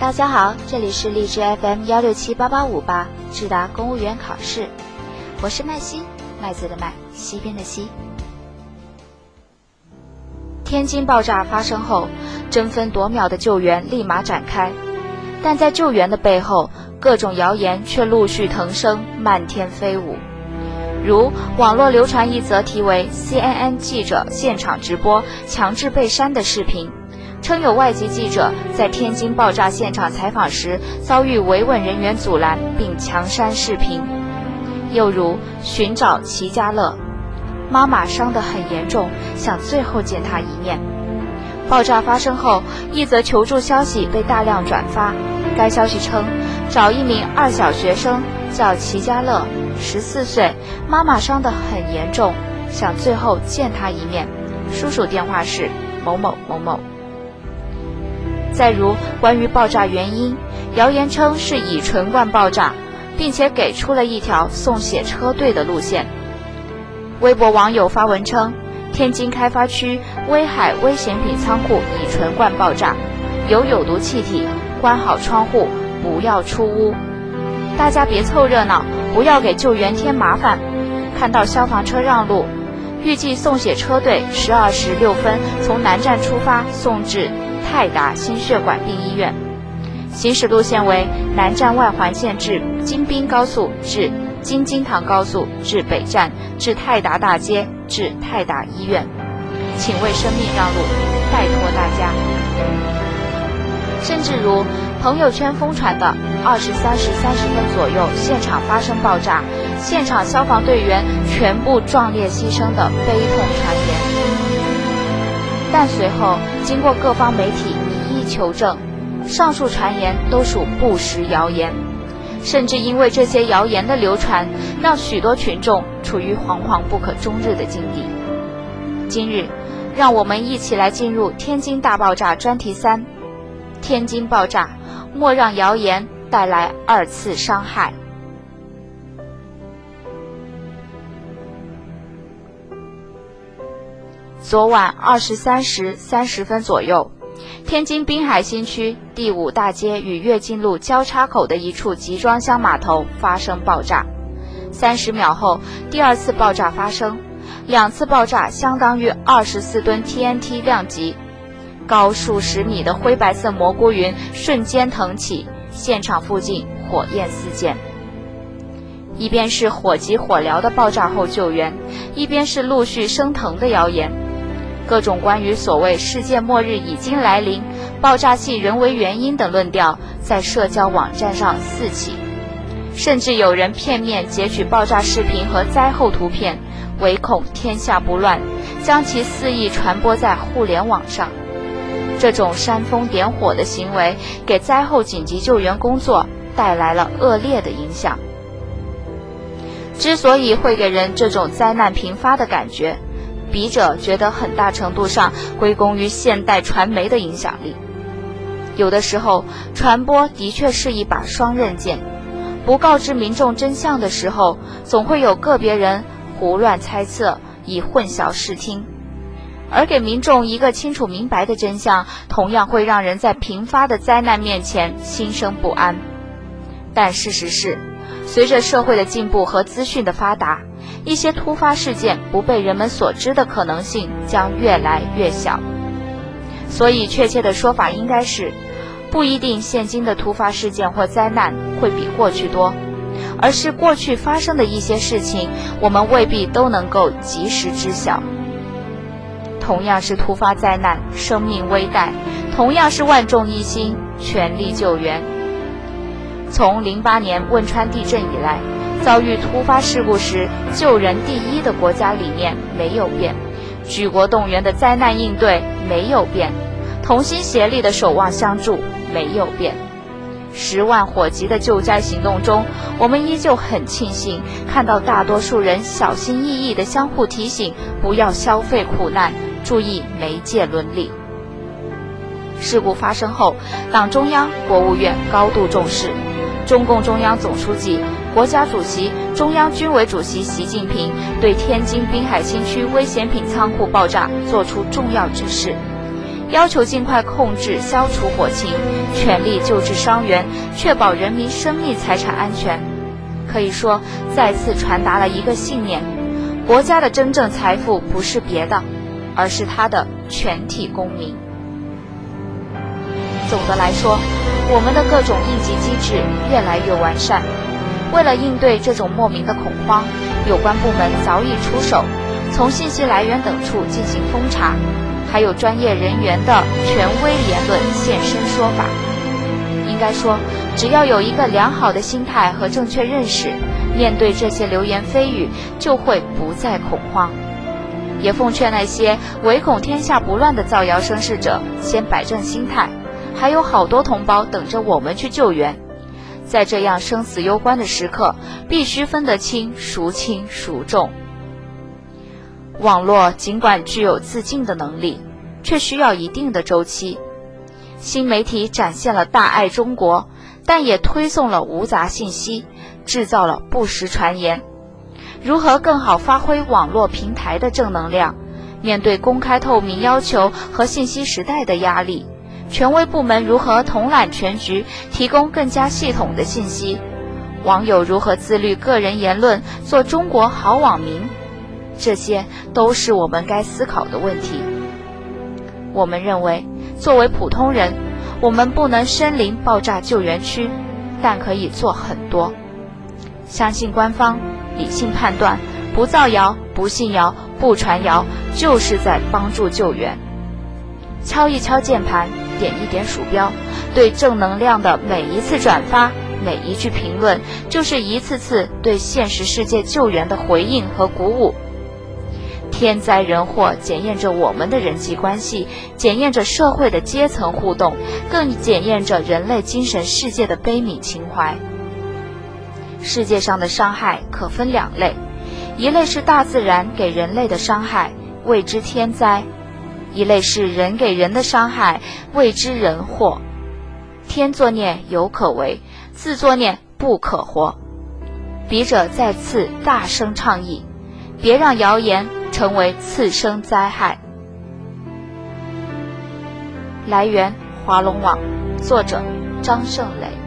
大家好，这里是荔枝 FM 幺六七八八五八智达公务员考试，我是麦西，麦子的麦，西边的西。天津爆炸发生后，争分夺秒的救援立马展开，但在救援的背后，各种谣言却陆续腾升，漫天飞舞。如网络流传一则题为 “CNN 记者现场直播强制被删”的视频。称有外籍记者在天津爆炸现场采访时遭遇维稳人员阻拦并强删视频，又如寻找齐家乐，妈妈伤得很严重，想最后见他一面。爆炸发生后，一则求助消息被大量转发，该消息称找一名二小学生叫齐家乐，十四岁，妈妈伤得很严重，想最后见他一面，叔叔电话是某某某某。再如，关于爆炸原因，谣言称是乙醇罐爆炸，并且给出了一条送血车队的路线。微博网友发文称，天津开发区威海危险品仓库乙醇罐爆炸，有有毒气体，关好窗户，不要出屋。大家别凑热闹，不要给救援添麻烦。看到消防车让路，预计送血车队十二时六分从南站出发，送至。泰达心血管病医院，行驶路线为南站外环线至京滨高速至京津塘高速至北站至泰达大街至泰达医院，请为生命让路，拜托大家。甚至如朋友圈疯传的二十三时三十分左右现场发生爆炸，现场消防队员全部壮烈牺牲的悲痛传言。但随后经过各方媒体一一求证，上述传言都属不实谣言，甚至因为这些谣言的流传，让许多群众处于惶惶不可终日的境地。今日，让我们一起来进入天津大爆炸专题三：天津爆炸，莫让谣言带来二次伤害。昨晚二十三时三十分左右，天津滨海新区第五大街与跃进路交叉口的一处集装箱码头发生爆炸。三十秒后，第二次爆炸发生，两次爆炸相当于二十四吨 TNT 量级，高数十米的灰白色蘑菇云瞬间腾起，现场附近火焰四溅。一边是火急火燎的爆炸后救援，一边是陆续升腾的谣言。各种关于所谓世界末日已经来临、爆炸系人为原因等论调在社交网站上四起，甚至有人片面截取爆炸视频和灾后图片，唯恐天下不乱，将其肆意传播在互联网上。这种煽风点火的行为，给灾后紧急救援工作带来了恶劣的影响。之所以会给人这种灾难频发的感觉。笔者觉得很大程度上归功于现代传媒的影响力。有的时候，传播的确是一把双刃剑。不告知民众真相的时候，总会有个别人胡乱猜测，以混淆视听；而给民众一个清楚明白的真相，同样会让人在频发的灾难面前心生不安。但事实是，随着社会的进步和资讯的发达。一些突发事件不被人们所知的可能性将越来越小，所以确切的说法应该是，不一定现今的突发事件或灾难会比过去多，而是过去发生的一些事情，我们未必都能够及时知晓。同样是突发灾难，生命危殆；同样是万众一心，全力救援。从零八年汶川地震以来。遭遇突发事故时，救人第一的国家理念没有变，举国动员的灾难应对没有变，同心协力的守望相助没有变。十万火急的救灾行动中，我们依旧很庆幸看到大多数人小心翼翼的相互提醒，不要消费苦难，注意媒介伦理。事故发生后，党中央、国务院高度重视，中共中央总书记。国家主席、中央军委主席习近平对天津滨海新区危险品仓库爆炸作出重要指示，要求尽快控制、消除火情，全力救治伤员，确保人民生命财产安全。可以说，再次传达了一个信念：国家的真正财富不是别的，而是它的全体公民。总的来说，我们的各种应急机制越来越完善。为了应对这种莫名的恐慌，有关部门早已出手，从信息来源等处进行封查，还有专业人员的权威言论现身说法。应该说，只要有一个良好的心态和正确认识，面对这些流言蜚语，就会不再恐慌。也奉劝那些唯恐天下不乱的造谣生事者，先摆正心态。还有好多同胞等着我们去救援，在这样生死攸关的时刻，必须分得清孰轻孰重。网络尽管具有自净的能力，却需要一定的周期。新媒体展现了大爱中国，但也推送了无杂信息，制造了不实传言。如何更好发挥网络平台的正能量？面对公开透明要求和信息时代的压力？权威部门如何统揽全局，提供更加系统的信息？网友如何自律个人言论，做中国好网民？这些都是我们该思考的问题。我们认为，作为普通人，我们不能身临爆炸救援区，但可以做很多。相信官方，理性判断，不造谣，不信谣，不传谣，就是在帮助救援。敲一敲键盘。点一点鼠标，对正能量的每一次转发，每一句评论，就是一次次对现实世界救援的回应和鼓舞。天灾人祸检验着我们的人际关系，检验着社会的阶层互动，更检验着人类精神世界的悲悯情怀。世界上的伤害可分两类，一类是大自然给人类的伤害，谓之天灾。一类是人给人的伤害，谓之人祸。天作孽犹可为，自作孽不可活。笔者再次大声倡议，别让谣言成为次生灾害。来源：华龙网，作者：张胜磊。